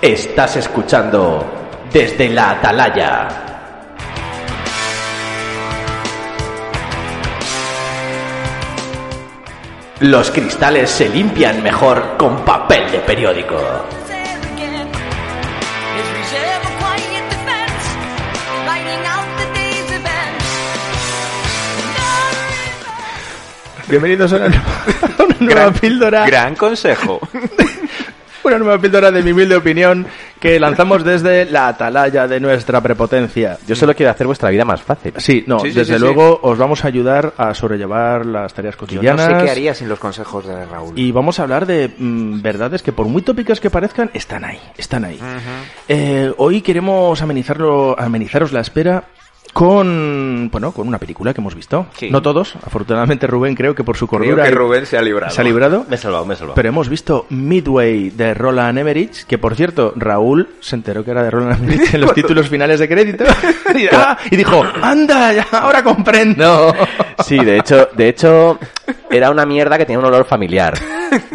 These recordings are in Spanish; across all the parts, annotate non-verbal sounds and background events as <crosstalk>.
Estás escuchando desde la Atalaya. Los cristales se limpian mejor con papel de periódico. Bienvenidos a una, a <laughs> una nueva píldora. Gran consejo. <laughs> Una nueva píldora de mi humilde opinión que lanzamos desde la atalaya de nuestra prepotencia. Yo solo quiero hacer vuestra vida más fácil. Sí, no, Sí, sí, desde sí, luego os vamos a ayudar a sobrellevar las tareas Yo no cotidianas. sé qué haría sin los consejos de Raúl. Y vamos a hablar de mm, verdades que por muy tópicas que parezcan, están ahí, están ahí. Eh, hoy queremos amenizarlo, amenizaros la espera con, bueno, con una película que hemos visto. Sí. No todos, afortunadamente Rubén creo que por su Creo cordura que Rubén se ha librado. se ha librado. Me he salvado, me he salvado. Pero hemos visto Midway de Roland Emmerich, que por cierto, Raúl se enteró que era de Roland Emmerich en los títulos finales de crédito. <laughs> y, ah, <laughs> y dijo, anda, ya, ahora comprendo. Sí, de hecho, de hecho, era una mierda que tenía un olor familiar.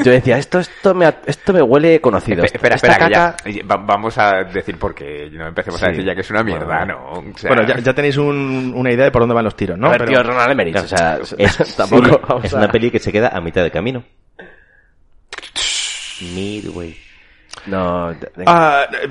Yo decía, esto, esto me, ha- esto me huele conocido. Espe- Espera, espera, que ya- caca- va- vamos a decir por qué. No empecemos a Sí. decir ya que es una mierda, Bueno, ¿no? O sea, Bueno, ya, ya tenéis un- una idea de por dónde van los tiros, ¿no? A ver, Pero- tío, o sea, Es, <laughs> tampoco sí, vamos es a- una peli que se queda a mitad de camino. Midway. No, Ah, eh,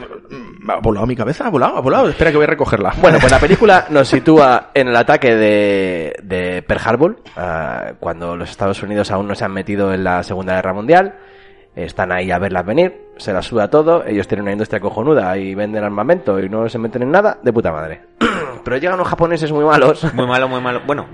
ha volado mi cabeza, ha volado, ha volado. Espera que voy a recogerla. Bueno, pues la <laughs> película nos sitúa en el ataque de, de Pearl Harbor, ah, cuando los Estados Unidos aún no se han metido en la Segunda Guerra Mundial. Están ahí a verlas venir, se las suda todo, ellos tienen una industria cojonuda y venden armamento y no se meten en nada, de puta madre. <clears throat> Pero llegan unos japoneses muy malos. Muy malo, muy malo. Bueno,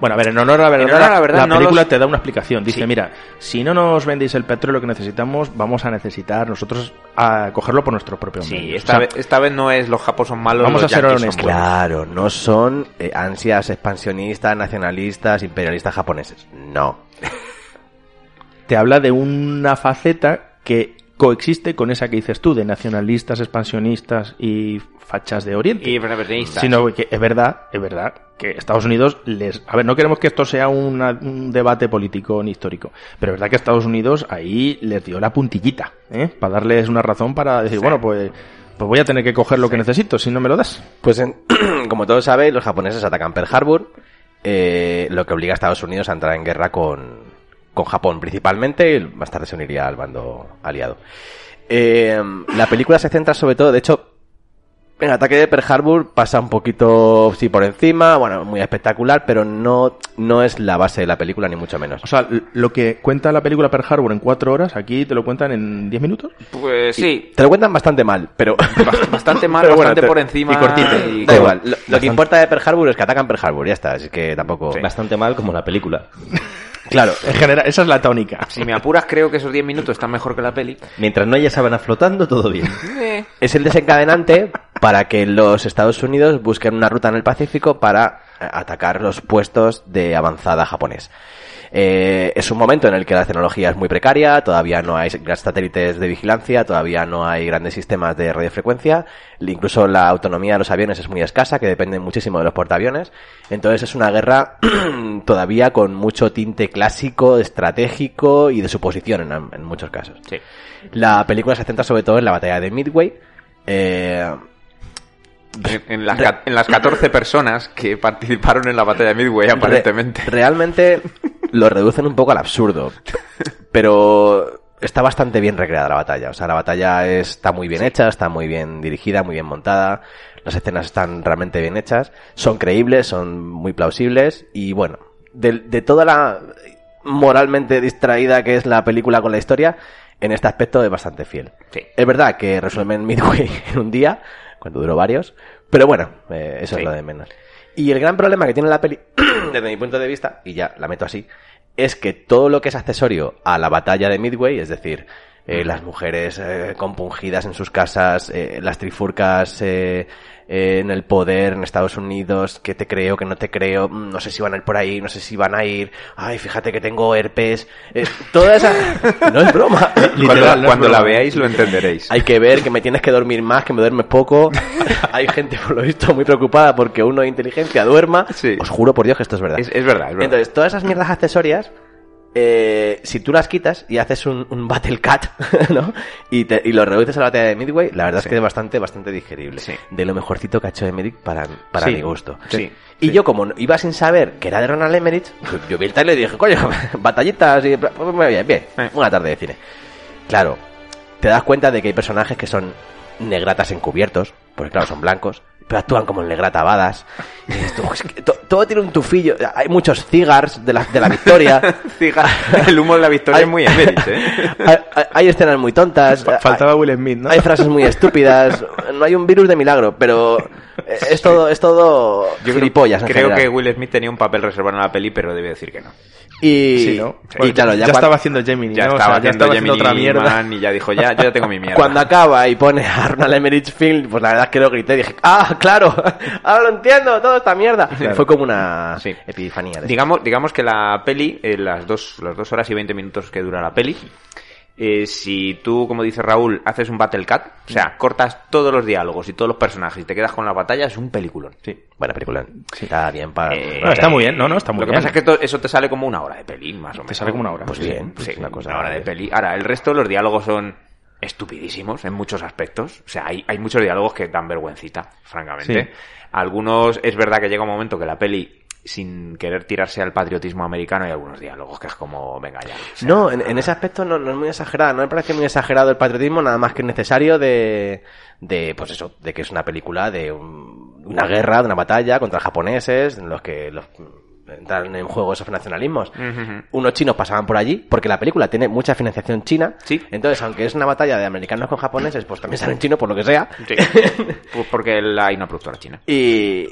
Bueno, a ver, en honor a la verdad, En honor a la verdad, película los- te da una explicación. Dice, Sí. mira, si no nos vendéis el petróleo que necesitamos, vamos a necesitar nosotros a cogerlo por nuestros propios sí, medios. esta, O sea, vez, esta vez no es los japos son malos, Vamos los a ser honestos. Claro, no son eh, ansias expansionistas, nacionalistas, imperialistas japoneses. No. <laughs> te habla de una faceta que coexiste con esa que dices tú, de nacionalistas, expansionistas y fachas de Oriente. Y. Sino que es verdad, es verdad que Estados Unidos les... A ver, no queremos que esto sea una- un debate político ni histórico, pero es verdad que Estados Unidos ahí les dio la puntillita, ¿eh? Para darles una razón para decir, bueno, pues, pues voy a tener que coger lo que necesito si no me lo das. Pues en- <clears throat> como todos sabéis, los japoneses atacan Pearl Harbor, eh, lo que obliga a Estados Unidos a entrar en guerra con, con Japón principalmente, y más tarde se uniría al bando aliado. Eh, la película se centra sobre todo, de hecho, el ataque de Pearl Harbor pasa un poquito, sí, por encima, bueno, muy espectacular, pero no, no es la base de la película, ni mucho menos. O sea, lo que cuenta la película Pearl Harbor en cuatro horas, aquí te lo cuentan en diez minutos. Pues sí, Te lo cuentan bastante mal, pero... bastante <laughs> mal, Pero bueno, bastante te- por encima. y cortito. y- Da igual, lo, lo que importa de Pearl Harbor es que atacan Pearl Harbor, ya está, así que tampoco... Bastante mal como la película. <laughs> Claro, En general, esa es la tónica. Si me apuras, creo que esos 10 minutos están mejor que la peli. Mientras no haya sábana flotando, todo bien. Eh, es el desencadenante para que los Estados Unidos busquen una ruta en el Pacífico para atacar los puestos de avanzada japonés. Eh, es un momento en el que la tecnología es muy precaria, todavía no hay satélites de vigilancia, todavía no hay grandes sistemas de radiofrecuencia, incluso la autonomía de los aviones es muy escasa, que depende muchísimo de los portaaviones. Entonces es una guerra <clears throat> todavía con mucho tinte clásico, estratégico y de suposición en, en muchos casos. sí. La película se centra sobre todo en la batalla de Midway. Eh, En, en las, en las 14 personas que participaron en la batalla de Midway, aparentemente. re- realmente <laughs> lo reducen un poco al absurdo. <laughs> Pero está bastante bien recreada la batalla. O sea, la batalla está muy bien hecha, está muy bien dirigida, muy bien montada. Las escenas están realmente bien hechas. Son creíbles, son muy plausibles. Y bueno, de, de toda la moralmente distraída que es la película con la historia, en este aspecto es bastante fiel. Sí. Es verdad que resuelven Midway <laughs> en un día, cuando duró varios, pero bueno, eh, eso Sí. es lo de menos. Y el gran problema que tiene la peli, <clears throat> desde mi punto de vista, y ya la meto así, es que todo lo que es accesorio a la batalla de Midway, es decir, eh, las mujeres eh, compungidas en sus casas, eh, las trifurcas eh, eh, en el poder en Estados Unidos, que te creo, que no te creo, mm, no sé si van a ir por ahí, no sé si van a ir, ay, fíjate que tengo herpes, eh, toda esa... <laughs> No es broma. Cuando, Literal, no es cuando la veáis lo entenderéis. Hay que ver que me tienes que dormir más, que me duermes poco. <laughs> Hay gente, por lo visto, muy preocupada porque uno de inteligencia duerma. Sí. Os juro por Dios que esto es verdad. Es, es verdad, es verdad. Entonces, todas esas mierdas accesorias eh, si tú las quitas y haces un, un Battle Cat, <laughs> ¿no? Y, te- y lo reduces a la batalla de Midway, la verdad Sí. es que es bastante, bastante digerible. Sí. De lo mejorcito que ha hecho Emmerich para, para Sí. mi gusto. Sí. Y yo, como iba sin saber que era de Ronald Emmerich, yo- vi el trailer y dije, coño, <laughs> batallitas y... pues, muy bien, bien. Una tarde de cine. Claro, te das cuenta de que hay personajes que son negratas encubiertos, porque claro, son blancos, pero actúan como negrata badas. Y dices tú, "Es que to- todo tiene un tufillo. Hay muchos cigars de la, de la victoria. <laughs> El humo de la victoria es muy Emmerich, ¿eh? <laughs> hay, hay- hay escenas muy tontas. Fa- Faltaba Will Smith, ¿no? Hay frases muy estúpidas. No hay un virus de milagro, pero es todo, es todo Yo creo, gilipollas creo que Will Smith tenía un papel reservado en la peli, pero debe decir que no. Y, Sí, ¿no? y claro, ya, cuan- estaba haciendo Gemini, Ya ya estaba haciendo otra mierda. Man y ya dijo, ya, yo ya tengo mi <laughs> mierda. cuando acaba y pone a Ronald Emmerich Film, pues la verdad es que lo grité y dije, ah, claro, <laughs> ahora lo entiendo, toda esta mierda. <laughs> Fue como una Sí. epifanía. de Digamos, digamos que la peli, eh, las, dos, las dos horas y 20 minutos que dura la peli, eh, si tú, como dice Raúl, haces un battle cut, o sea, cortas todos los diálogos y todos los personajes y te quedas con la batalla, es un peliculón. Sí, buena película. Está bien para... Eh, No, está muy bien, no, no, está muy Lo que bien. pasa es que to- eso te sale como una hora de peli, más o menos. sale como una hora. Pues bien, Sí, una cosa- una hora de peli. Ahora, el resto, los diálogos son estupidísimos en muchos aspectos. O sea, hay, hay muchos diálogos que dan vergüencita, francamente. Sí. Algunos, es verdad que llega un momento que la peli, sin querer tirarse al patriotismo americano, hay algunos diálogos que es como, venga ya. O sea, No, en, en ese aspecto no, no es muy exagerado. No me parece muy exagerado el patriotismo, nada más que necesario de, de pues eso, de que es una película de un- una guerra, de una batalla contra japoneses, en los que los, entran en juego esos nacionalismos. Unos chinos pasaban por allí, porque la película tiene mucha financiación china. Sí. Entonces, aunque es una batalla de americanos con japoneses, pues también salen chinos por lo que sea. Sí. <laughs> Pues porque la- hay una productora china. Y,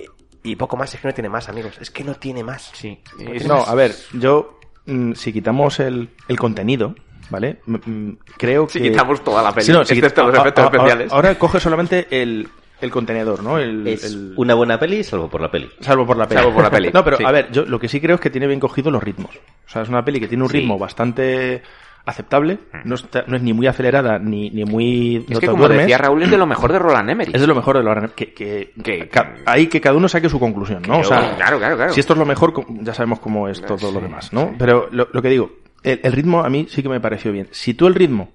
y poco más, es que no tiene más, amigos. Es que no tiene más. Sí. No, a ver, yo, mm, si quitamos el, el contenido, ¿vale? M- mm, creo que... Si quitamos toda la peli, Sí, no, si los efectos a- especiales. Ahora, coge solamente el, el contenedor, ¿no? El, Es el- una buena peli, salvo por la peli. Salvo por la peli. Salvo por la peli, <laughs> No, pero sí. a ver, yo lo que sí creo es que tiene bien cogido los ritmos. O sea, es una peli que tiene un Sí. ritmo bastante aceptable. No, está- no es ni muy acelerada ni, ni muy... Es no que como duermes. decía Raúl, es de lo mejor de Roland Emmerich. Es de lo mejor de lo que, que, Que- ahí que cada uno saque su conclusión, ¿no? O sea, claro, claro, claro. si esto es lo mejor, ya sabemos cómo es todo lo demás, ¿no? Pero lo, lo que digo, el, el ritmo a mí sí que me pareció bien. Si tú el ritmo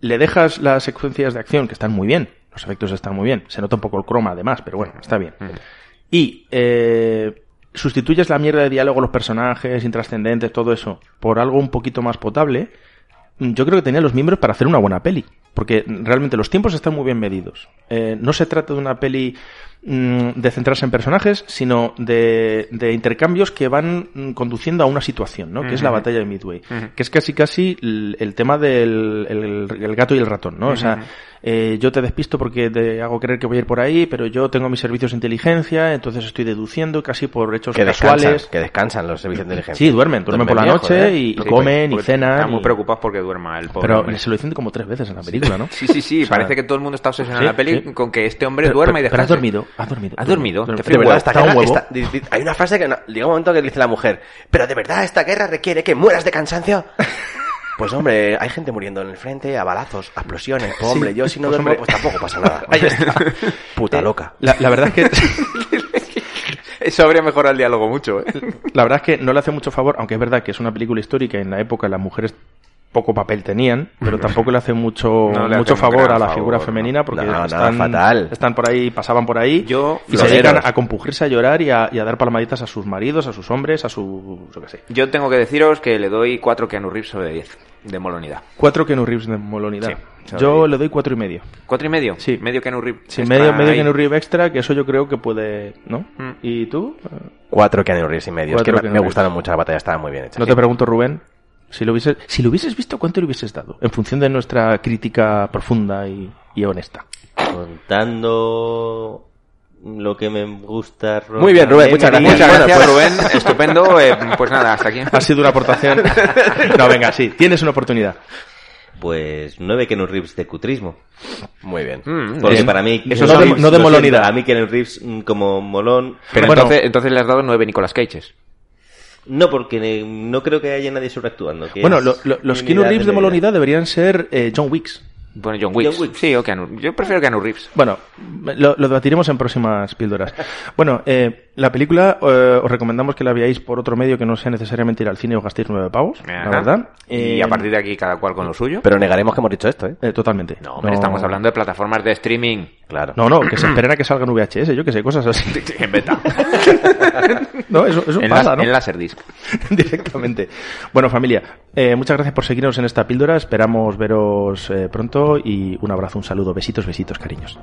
le dejas las secuencias de acción, que están muy bien, los efectos están muy bien, se nota un poco el croma además, pero bueno, está bien. Y eh, sustituyes la mierda de diálogo, los personajes intrascendentes, todo eso, por algo un poquito más potable, mm, yo creo que tenía los miembros para hacer una buena peli. Porque realmente los tiempos están muy bien medidos. Eh, no se trata de una peli mm, de centrarse en personajes, sino de, de intercambios que van mm, conduciendo a una situación, ¿no? Que es la batalla de Midway. Que es casi casi el, el tema del el, el gato y el ratón, ¿no? O sea. Eh, yo te despisto porque te hago creer que voy a ir por ahí, pero yo tengo mis servicios de inteligencia, entonces estoy deduciendo casi por hechos Que descansan, casuales. que descansan los servicios de inteligencia. Sí, duermen, duermen por la noche joder. y, Sí, comen y porque cenan. Están muy preocupados porque duerma el pobre Pero hombre. se lo dicen como tres veces en la película, ¿no? Sí, sí, sí. O sea, parece que todo el mundo está obsesionado sí, en la peli sí. con que este hombre Pero- duerma y descansa. Pero has dormido, has dormido. ¿Has dormido? De está un huevo. hay una frase que no- llega un momento que dice la mujer, pero de verdad esta guerra requiere que mueras de cansancio. <laughs> Pues hombre, hay gente muriendo en el frente a balazos, a explosiones. Pues, hombre, yo si no Pues, duermo, hombre. pues tampoco pasa nada. <laughs> Ahí está. Puta Eh, loca. La, la verdad es que <laughs> Eso habría mejorado el diálogo mucho, ¿eh? la verdad es que no le hace mucho favor, aunque es verdad que es una película histórica y en la época las mujeres poco papel tenían, pero tampoco le hace mucho No le mucho favor a la favor, figura femenina porque No, no, están, fatal. están por ahí, pasaban por ahí Yo- y se dedican a compugirse, a llorar y a, y a dar palmaditas a sus maridos, a sus hombres, a su yo qué sé. Yo tengo que deciros que le doy 4 Keanu Reeves sobre 10 de molonidad. Cuatro Keanu Reeves de molonidad. Sí, Yo le doy cuatro y medio. ¿Cuatro y medio? Sí. Medio Keanu Reeves. Sí, Está medio, medio. Keanu Reeves extra, que eso yo creo que puede, ¿no? Mm. ¿Y tú? Cuatro Keanu Reeves y medio. Es que me, gustaron mucho, la batalla estaba muy bien hecha. No sí. te pregunto, Rubén, si lo hubieses, si lo hubieses visto, ¿cuánto le hubieses dado? En función de nuestra crítica profunda y, y honesta. Contando lo que me gusta. Muy bien, Rubén, muchas gracias. Muchas Bueno, pues- Rubén. Estupendo. Eh, pues nada, hasta aquí. Ha sido una aportación. No, venga, sí, tienes una oportunidad. Pues nueve Keanu Reeves de cutrismo. Muy bien. Mm, Porque Bien. para mí... Eso no de- Reeves, no de lo siento, molonidad. A mí Keanu Reeves mm, como molón... Pero Bueno. entonces, entonces le has dado nueve Nicolas Cages. No, porque no creo que haya nadie sobreactuando. que Bueno, es lo- lo- los Keanu Reeves de molonidad deberían ser eh, John Wicks. Bueno, John Wicks. John Wicks. Sí, o Keanu. Yo prefiero Keanu Reeves. Bueno, lo, lo debatiremos en próximas píldoras. Bueno, eh, La película eh, os recomendamos que la veáis por otro medio que no sea necesariamente ir al cine o gastéis nueve pavos, Ajá. la verdad. Y Eh, a partir de aquí cada cual con lo suyo. Pero negaremos que hemos dicho esto, ¿eh? eh, totalmente. No, hombre, estamos hablando de plataformas de streaming. Claro. No, no, que se esperen a que salgan VHS, yo que sé, cosas así. <laughs> en beta. <laughs> No, eso, eso en, pasa, las- ¿no? en Laserdisc. <laughs> Directamente. Bueno, familia, eh, muchas gracias por seguirnos en esta píldora. Esperamos veros eh, pronto y un abrazo, un saludo. Besitos, besitos, cariños.